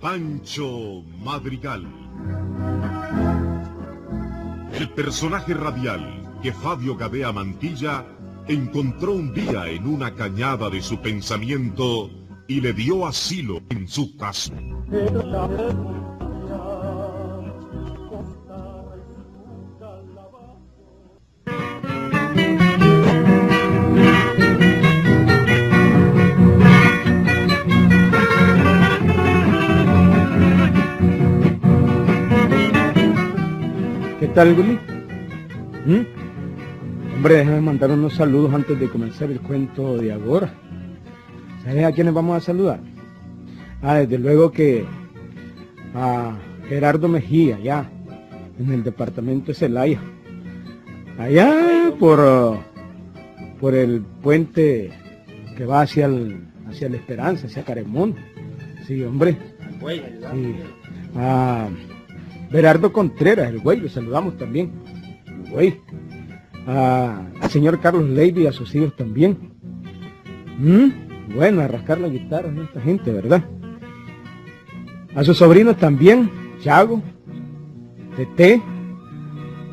Pancho Madrigal. El personaje radial que Fabio Gadea Mantilla encontró un día en una cañada de su pensamiento y le dio asilo en su casa. Tal, Guli? ¿Mm? Hombre, déjame mandar unos saludos antes de comenzar el cuento de ahora. ¿Sabes a quiénes vamos a saludar? Ah, desde luego que a Gerardo Mejía, allá, en el departamento de Celaya. Allá por, por el puente que va hacia, el, hacia la Esperanza, hacia Caremón. Sí, hombre. Sí. A Gerardo Contreras, el güey, lo saludamos también. El güey. A- al señor Carlos Levy y a sus hijos también. ¿Mm? Bueno, a rascar la guitarra de esta gente, ¿verdad? A sus sobrinos también, Chago, Tete,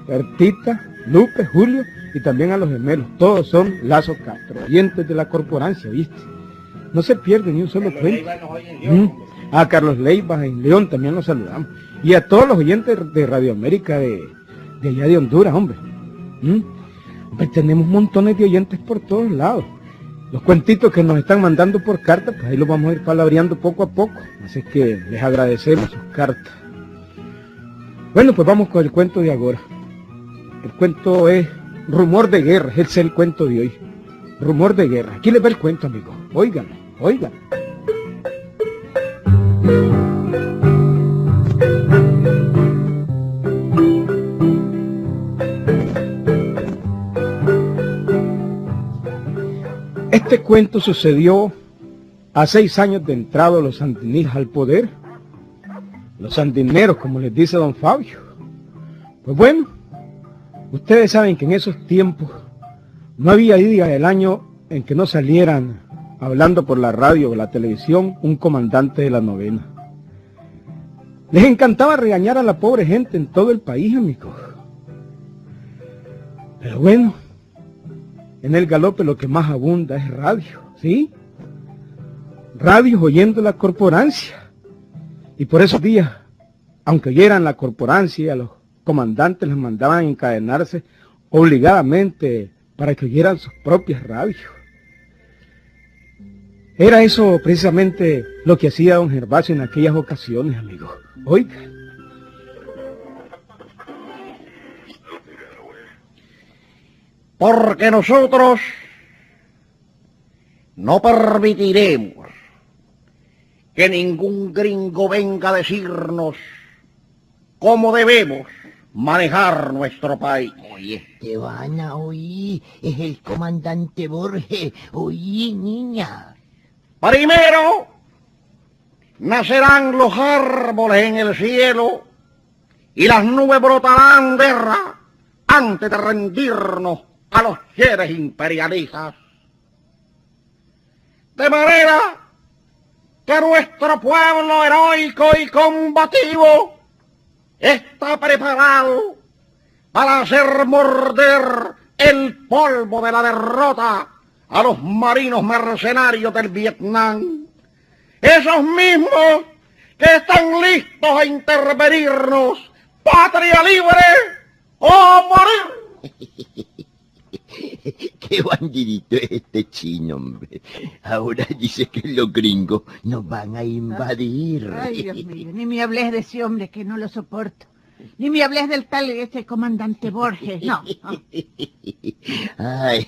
Bertita, Lupe, Julio y también a los gemelos. Todos son Lazo Castro, oyentes de la corporancia, ¿viste? No se pierde ni un solo cuento. Mm. A Carlos Leiva en León también los saludamos. Y a todos los oyentes de Radio América de, de allá de Honduras, hombre. Hombre, tenemos montones de oyentes por todos lados. Los cuentitos que nos están mandando por carta, pues ahí los vamos a ir palabreando poco a poco. Así que les agradecemos sus cartas. Bueno, pues vamos con el cuento de ahora. El cuento es Rumor de Guerra, es el cuento de hoy. Rumor de Guerra. Aquí les va el cuento, amigos. Óiganlo, óiganlo. Este cuento sucedió a seis años de entrado los sandinistas al poder. Los sandineros, como les dice don Fabio. Pues bueno, ustedes saben que en esos tiempos no había día del año en que no salieran hablando por la radio o la televisión un comandante de la novena. Les encantaba regañar a la pobre gente en todo el país, amigos. Pero bueno, en el galope lo que más abunda es radio, ¿sí? Radios oyendo la corporancia. Y por esos días, aunque oyeran la corporancia, los comandantes les mandaban encadenarse obligadamente para que oyeran sus propias radios. Era eso precisamente lo que hacía don Gervasio en aquellas ocasiones, amigos. Oiga. Porque nosotros no permitiremos que ningún gringo venga a decirnos cómo debemos manejar nuestro país. Oye, Estebana, oí, es el comandante Borges, oí, niña. Primero, nacerán los árboles en el cielo y las nubes brotarán de ra antes de rendirnos a los seres imperialistas. De manera que nuestro pueblo heroico y combativo está preparado para hacer morder el polvo de la derrota a los marinos mercenarios del Vietnam. Esos mismos que están listos a intervenirnos, patria libre o morir. Qué bandidito es este chino, hombre. Ahora dice que los gringos nos van a invadir. Dios mío, ni me hables de ese hombre que no lo soporto. Ni me hables del tal ese comandante Borges, no. no. Ay,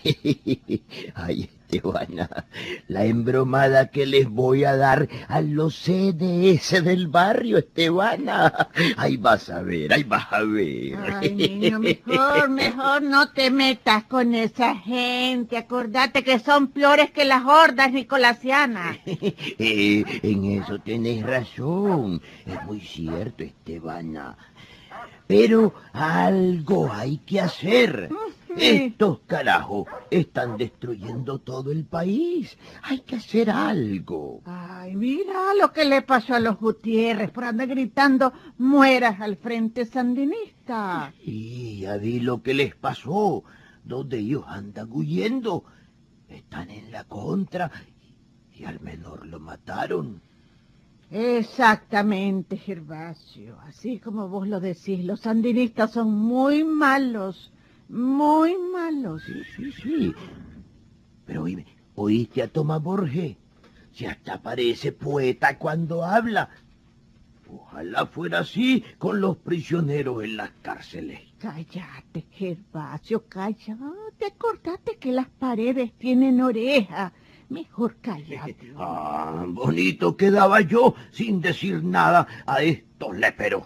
ay, Estebana, la embromada que les voy a dar a los CDS del barrio, Estebana. Ahí vas a ver, ahí vas a ver. Ay, niño, mejor, mejor no te metas con esa gente. Acordate que son peores que las hordas nicolasianas. Eh, en eso tenés razón. Es muy cierto, Estebana. Pero algo hay que hacer. Estos carajos están destruyendo todo el país. Hay que hacer algo. Ay, mira lo que le pasó a los Gutiérrez por andar gritando mueras al frente sandinista. Y ya vi lo que les pasó. Dos de ellos andan huyendo. Están en la contra y al menor lo mataron. Exactamente, Gervasio. Así como vos lo decís, los sandinistas son muy malos, muy malos. Sí, sí, sí. Pero oíme, ¿oíste a Tomás Borges? Si hasta parece poeta cuando habla. Ojalá fuera así con los prisioneros en las cárceles. Cállate, Gervasio, cállate. Acordate que las paredes tienen oreja. Mejor cállate. Ah, bonito quedaba yo sin decir nada a estos léperos.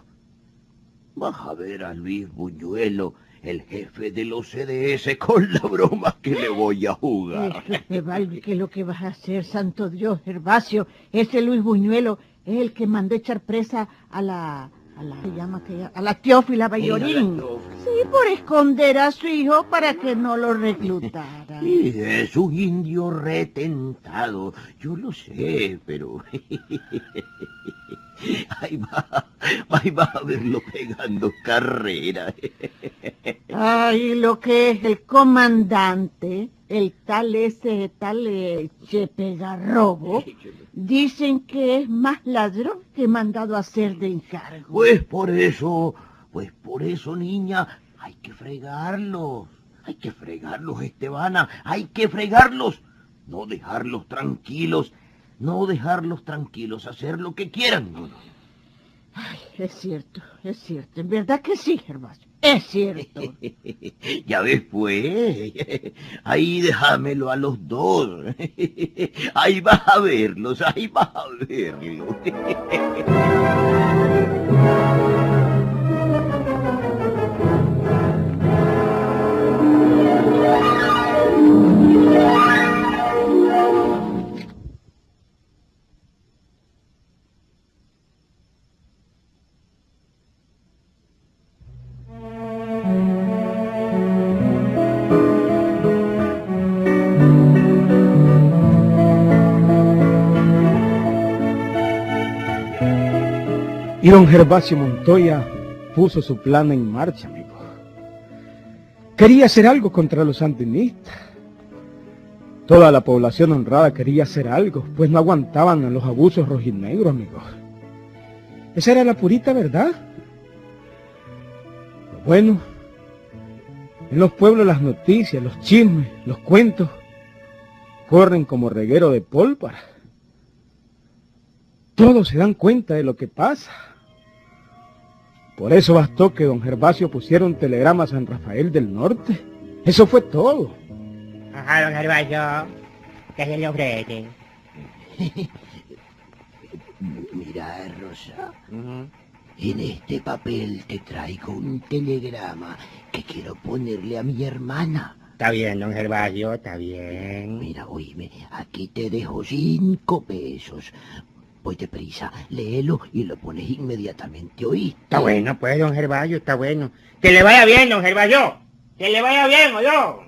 Vas a ver a Luis Buñuelo, el jefe de los CDS, con la broma que le voy a jugar. Eso, Evaldo, ¿qué es lo que vas a hacer, santo Dios, Gervasio? Ese Luis Buñuelo es el que mandó echar presa a la... A la, ¿se llama aquella? a la Teófila Bayorín. Sí, por esconder a su hijo para que no lo reclutara. Y es un indio retentado, yo lo sé, pero... Ahí va, ahí va a verlo pegando carrera. Ay, lo que es el comandante, el tal ese, tal eh, Chepe Garrobo, dicen que es más ladrón que mandado a hacer de encargo. Pues por eso, pues por eso, niña, hay que fregarlos. Hay que fregarlos, Estebana, hay que fregarlos. No dejarlos tranquilos, no dejarlos tranquilos, hacer lo que quieran. Ay, es cierto, es cierto. En verdad que sí, Gervasio. Es cierto. ya ves, pues. Ahí déjamelo a los dos. Ahí vas a verlos, ahí vas a verlos. don Gervasio Montoya puso su plan en marcha, amigo. Quería hacer algo contra los sandinistas. Toda la población honrada quería hacer algo, pues no aguantaban los abusos rojinegros, amigos. Esa era la purita verdad. Bueno, en los pueblos las noticias, los chismes, los cuentos, corren como reguero de pólvora. Todos se dan cuenta de lo que pasa. Por eso bastó que don Gervasio pusiera un telegrama a San Rafael del Norte. Eso fue todo. Ajá, don Gervasio. ¿Qué se le ofrece? Mira, Rosa, en este papel te traigo un telegrama que quiero ponerle a mi hermana. Está bien, don Gervasio, está bien. Mira, oíme, aquí te dejo cinco pesos. Voy deprisa, léelo y lo pones inmediatamente, ¿oíste? Está bueno, pues, don Gervasio, está bueno. Que le vaya bien, don Gervasio. Que le vaya bien, o yo.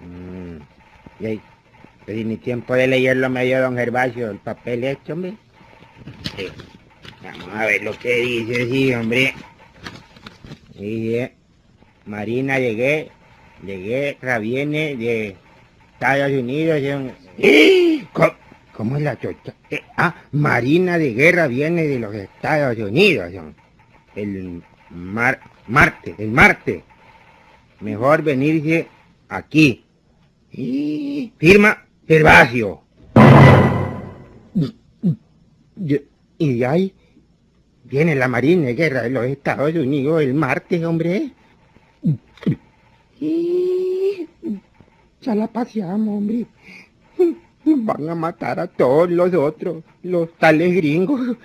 Mm, y ahí, pedí mi tiempo de leerlo me dio don Gervasio, el papel hecho, hombre. Sí. Vamos a ver lo que dice, sí, hombre. Dice, Marina, llegué, llegué, viene de Estados Unidos. ¡Eh! ¿Cómo, cómo es la chocha? Eh, ah, Marina de Guerra viene de los Estados Unidos. El mar, Marte, el Marte. Mejor venirse aquí. Y firma Gervasio. Y, y ahí viene la Marina de Guerra de los Estados Unidos el martes, hombre. Y ya la paseamos, hombre. Van a matar a todos los otros, los tales gringos.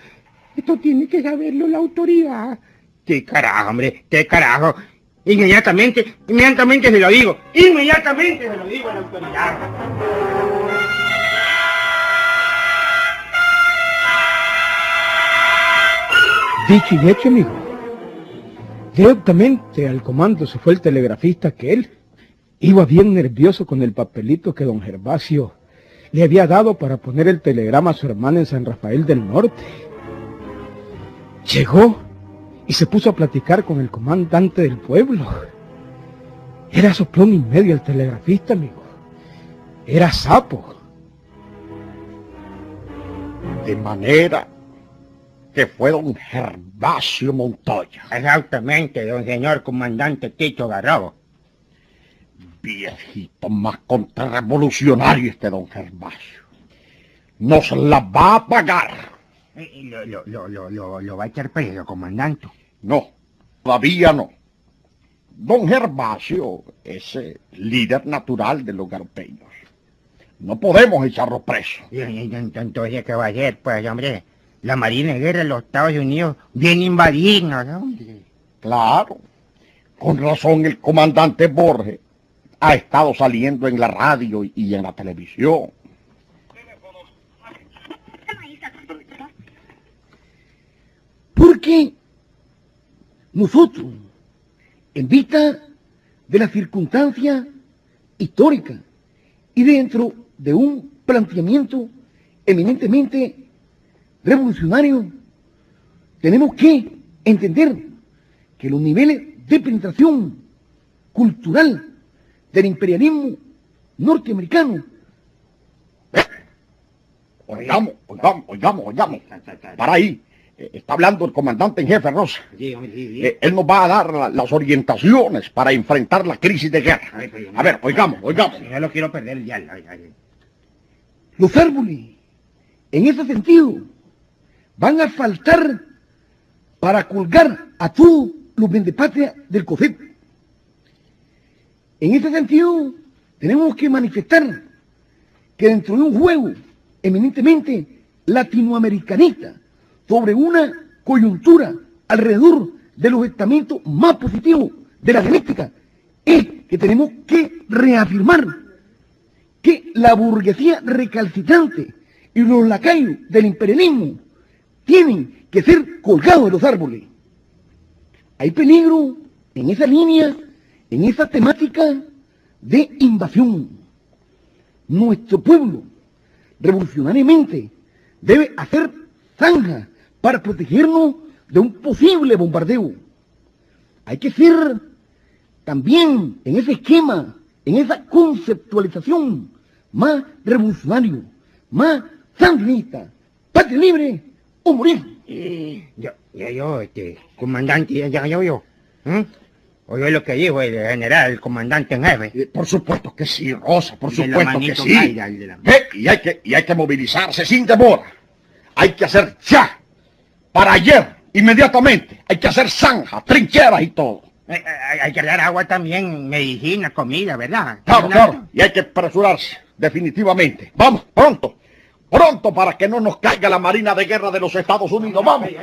Esto tiene que saberlo la autoridad. ¿Qué carajo, hombre? ¿Qué carajo? Inmediatamente, inmediatamente se lo digo. Inmediatamente se lo digo a la autoridad. Dicho y hecho, amigo. Directamente al comando se fue el telegrafista que él iba bien nervioso con el papelito que don Gervasio le había dado para poner el telegrama a su hermana en San Rafael del Norte. Llegó y se puso a platicar con el comandante del pueblo. Era soplón y medio el telegrafista, amigo. Era sapo. De manera que fue don Gervasio Montoya. Exactamente, don señor comandante Tito Garrobo. Viejito más contrarrevolucionario este don Gervasio. Nos la va a pagar. Eh, Lo, lo, lo, lo, lo, va a echar preso, comandante. No, todavía no. Don Gervasio es eh, líder natural de los garpeños. No podemos echarlo preso. Entonces, ¿qué va a hacer? Pues, hombre, la Marina de Guerra de los Estados Unidos viene a invadirnos. Claro. Con razón el comandante Borges ha estado saliendo en la radio y en la televisión. Porque nosotros, en vista de la circunstancia histórica y dentro de un planteamiento eminentemente revolucionario, tenemos que entender que los niveles de penetración cultural del imperialismo norteamericano Oigamos, oigamos, oigamos, oigamos. Para ahí. Eh, Está hablando el comandante en jefe Rosa. Sí, hombre, sí, sí. Eh, Él nos va a dar la- las orientaciones para enfrentar la crisis de guerra. Yo A ver, oigamos, oigamos. No lo quiero perder ya. ay, ay. los árboles, en ese sentido, van a faltar para colgar a todos los vendepatrias del COFEP. En ese sentido, tenemos que manifestar que dentro de un juego eminentemente latinoamericanista sobre una coyuntura alrededor de los estamentos más positivos de la dialéctica, es que tenemos que reafirmar que la burguesía recalcitrante y los lacayos del imperialismo tienen que ser colgados de los árboles. Hay peligro en esa línea, en esa temática de invasión. Nuestro pueblo, revolucionariamente, debe hacer zanja para protegernos de un posible bombardeo. Hay que ser también en ese esquema, en esa conceptualización más revolucionario, más sandinista, patria libre o morir. Yo, yo, yo, este, comandante, ya, yo, yo. ¿eh? Oye lo que dijo el general, el comandante en jefe. Eh, Por supuesto que sí, Rosa, por supuesto que sí. Mayra, la- Eh, y, hay que, y hay que movilizarse sin demora. Hay que hacer ya, para ayer, inmediatamente. Hay que hacer zanjas, trincheras y todo. Eh, eh, Hay, hay que dar agua también, medicina, comida, ¿verdad? Claro, claro. Y hay que apresurarse, definitivamente. Vamos, pronto. Pronto para que no nos caiga la Marina de Guerra de los Estados Unidos. Vamos. Y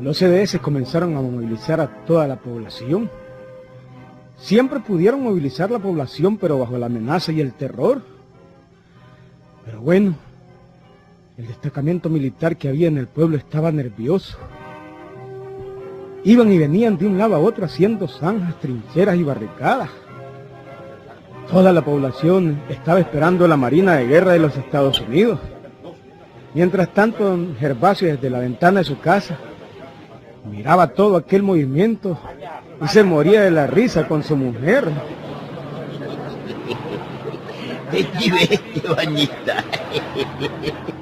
los CDS comenzaron a movilizar a toda la población. Siempre pudieron movilizar la población, pero bajo la amenaza y el terror. Pero bueno, el destacamento militar que había en el pueblo estaba nervioso. Iban y venían de un lado a otro haciendo zanjas, trincheras y barricadas. Toda la población estaba esperando la Marina de Guerra de los Estados Unidos. Mientras tanto, don Gervasio desde la ventana de su casa miraba todo aquel movimiento y se moría de la risa con su mujer. Vení, vení, bañita.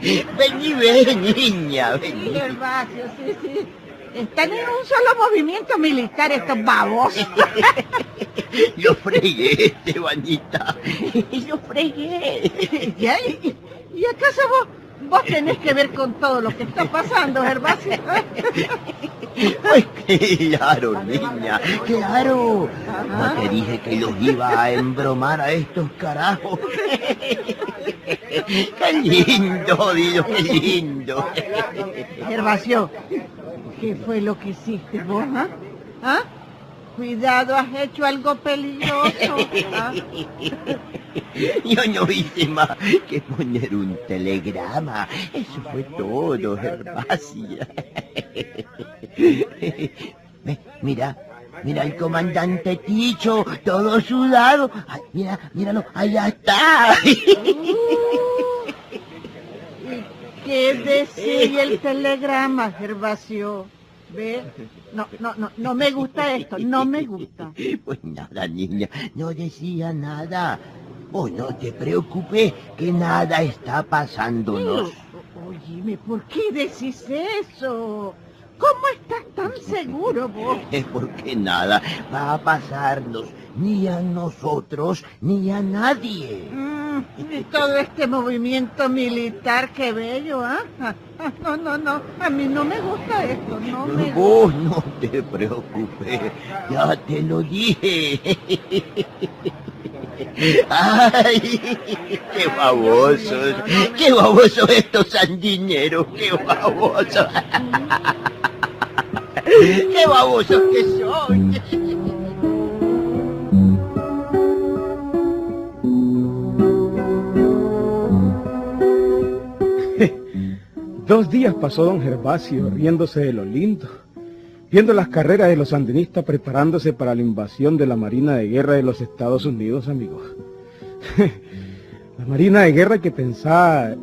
Vení, ven, niña, Sí, vení. Gervasio, sí, sí. Están en un solo movimiento militar estos babos. Lo fregué, este bañita. Lo fregué. ¿Ya? ¿Y, y acaso vos, Vos tenés que ver con todo lo que está pasando, Gervasio. Pues claro, niña, claro. No te dije que los iba a embromar a estos carajos. Qué lindo, Dios, qué lindo. Gervasio, ¿qué fue lo que hiciste vos, ah? ¿Ah? Cuidado, has hecho algo peligroso. ¿ah? Yo no hice más que poner un telegrama. Eso fue todo, Gervasia. Mira, mira el comandante Ticho, todo sudado. Ay, mira, míralo, allá está. ¿Qué decía el telegrama, Gervasio? ¿Ve? No, no, no, no me gusta esto, no me gusta. Pues nada, niña, no decía nada. Vos no te preocupes, que nada está pasándonos. Óyeme, ¿por qué decís eso? ¿Cómo estás tan seguro vos? Es porque nada va a pasarnos, ni a nosotros, ni a nadie. Mm, y todo este movimiento militar, qué bello, ¿ah? Ah, ah, No, no, no, a mí no me gusta esto, no me. Vos no te preocupes, ya te lo dije. Ay, qué babosos, qué babosos estos sandineros, qué babosos. Qué babosos que son. Dos días pasó don Gervasio riéndose de lo lindo, viendo las carreras de los sandinistas preparándose para la invasión de la Marina de Guerra de los Estados Unidos, amigos. la Marina de Guerra que pensaba,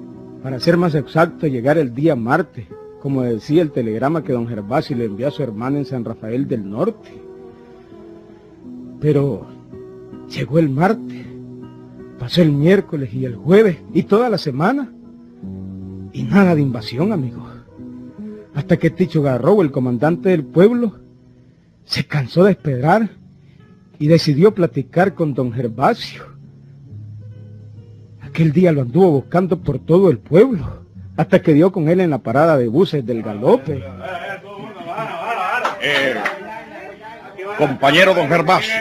para ser más exacto, llegar el día martes, como decía el telegrama que don Gervasio le envió a su hermana en San Rafael del Norte. Pero llegó el martes, pasó el miércoles y el jueves y toda la semana. Y nada de invasión, amigos. Hasta que Ticho Garrobo, el comandante del pueblo, se cansó de esperar y decidió platicar con don Gervasio. Aquel día lo anduvo buscando por todo el pueblo, hasta que dio con él en la parada de buses del galope. Eh, compañero don Gervasio,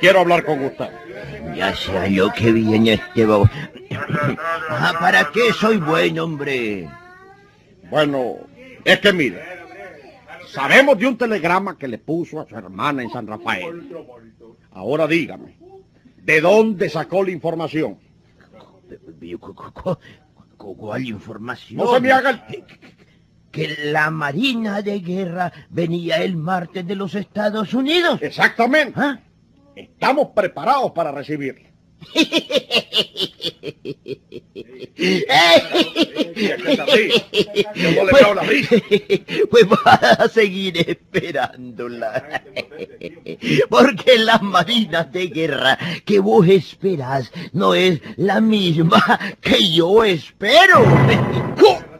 quiero hablar con usted. Ya sé lo que viene este. Ah, ¿para qué soy buen hombre? Bueno, es que mire, sabemos de un telegrama que le puso a su hermana en San Rafael. Ahora dígame, ¿de dónde sacó la información? Cu- cu- cu- cu- ¿Cuál información? No se me haga el... Que la Marina de Guerra venía el martes de los Estados Unidos. Exactamente. ¿Ah? Estamos preparados para recibirle. Risa. Pues vas a seguir esperándola. Porque la marina de guerra que vos esperas no es la misma que yo espero. ¿Cómo?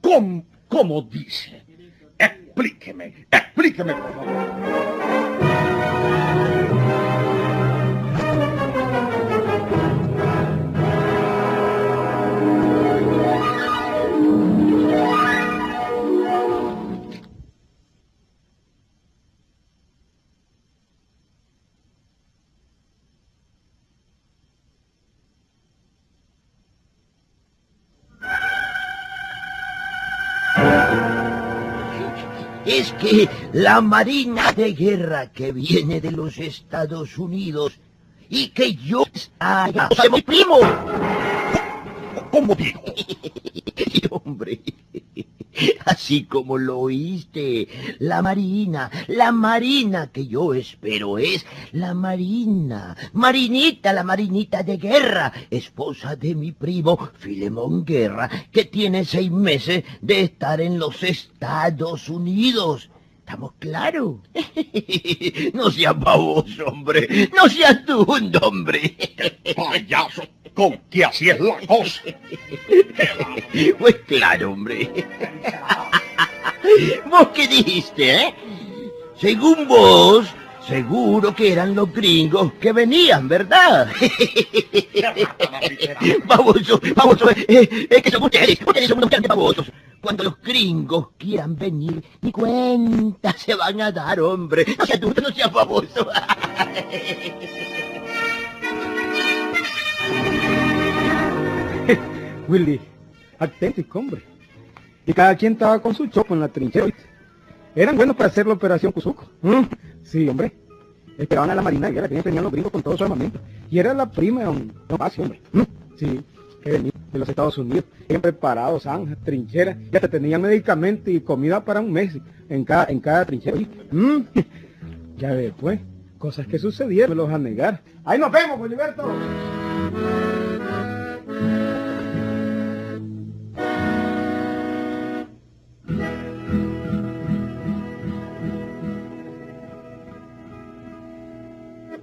¿Cómo, cómo dice? Explíqueme, explíqueme, por favor. Es que la marina de guerra que viene de los Estados Unidos y que yo... ¡Ay, soy mi primo! ¿Cómo digo? Hombre, así como lo oíste, la marina, la marina que yo espero es la marina, marinita, la marinita de guerra, esposa de mi primo Filemón Guerra, que tiene seis meses de estar en los Estados Unidos. ¿Estamos claros? No seas baboso, hombre. No seas tú hombre. Payaso, con que así es la cosa. Pues claro, hombre. ¿Vos qué dijiste, eh? Según vos, Seguro que eran los gringos que venían, ¿verdad? baboso, baboso, eh, es que son ustedes, ustedes son unos grandes babosos. Cuando los gringos quieran venir, ni cuenta se van a dar, hombre. No seas tú, no seas baboso. Willy, auténtico, hombre. Y cada quien estaba con su chopo en la trinchera. Eran buenos para hacer la operación Cuzuco. ¿Mm? Sí, hombre. Esperaban a la Marina de Guerra, que tenían los gringos con todo su armamento. Y era la prima de Pacio, hombre. ¿Mm? Sí, que venía de los Estados Unidos. Bien preparados, zanjas, trincheras. Y hasta tenían medicamentos y comida para un mes en cada, en cada trinchera. ¿Mm? Ya ves, pues. Cosas que sucedieron, me los a negar. Ahí nos vemos, Gilberto.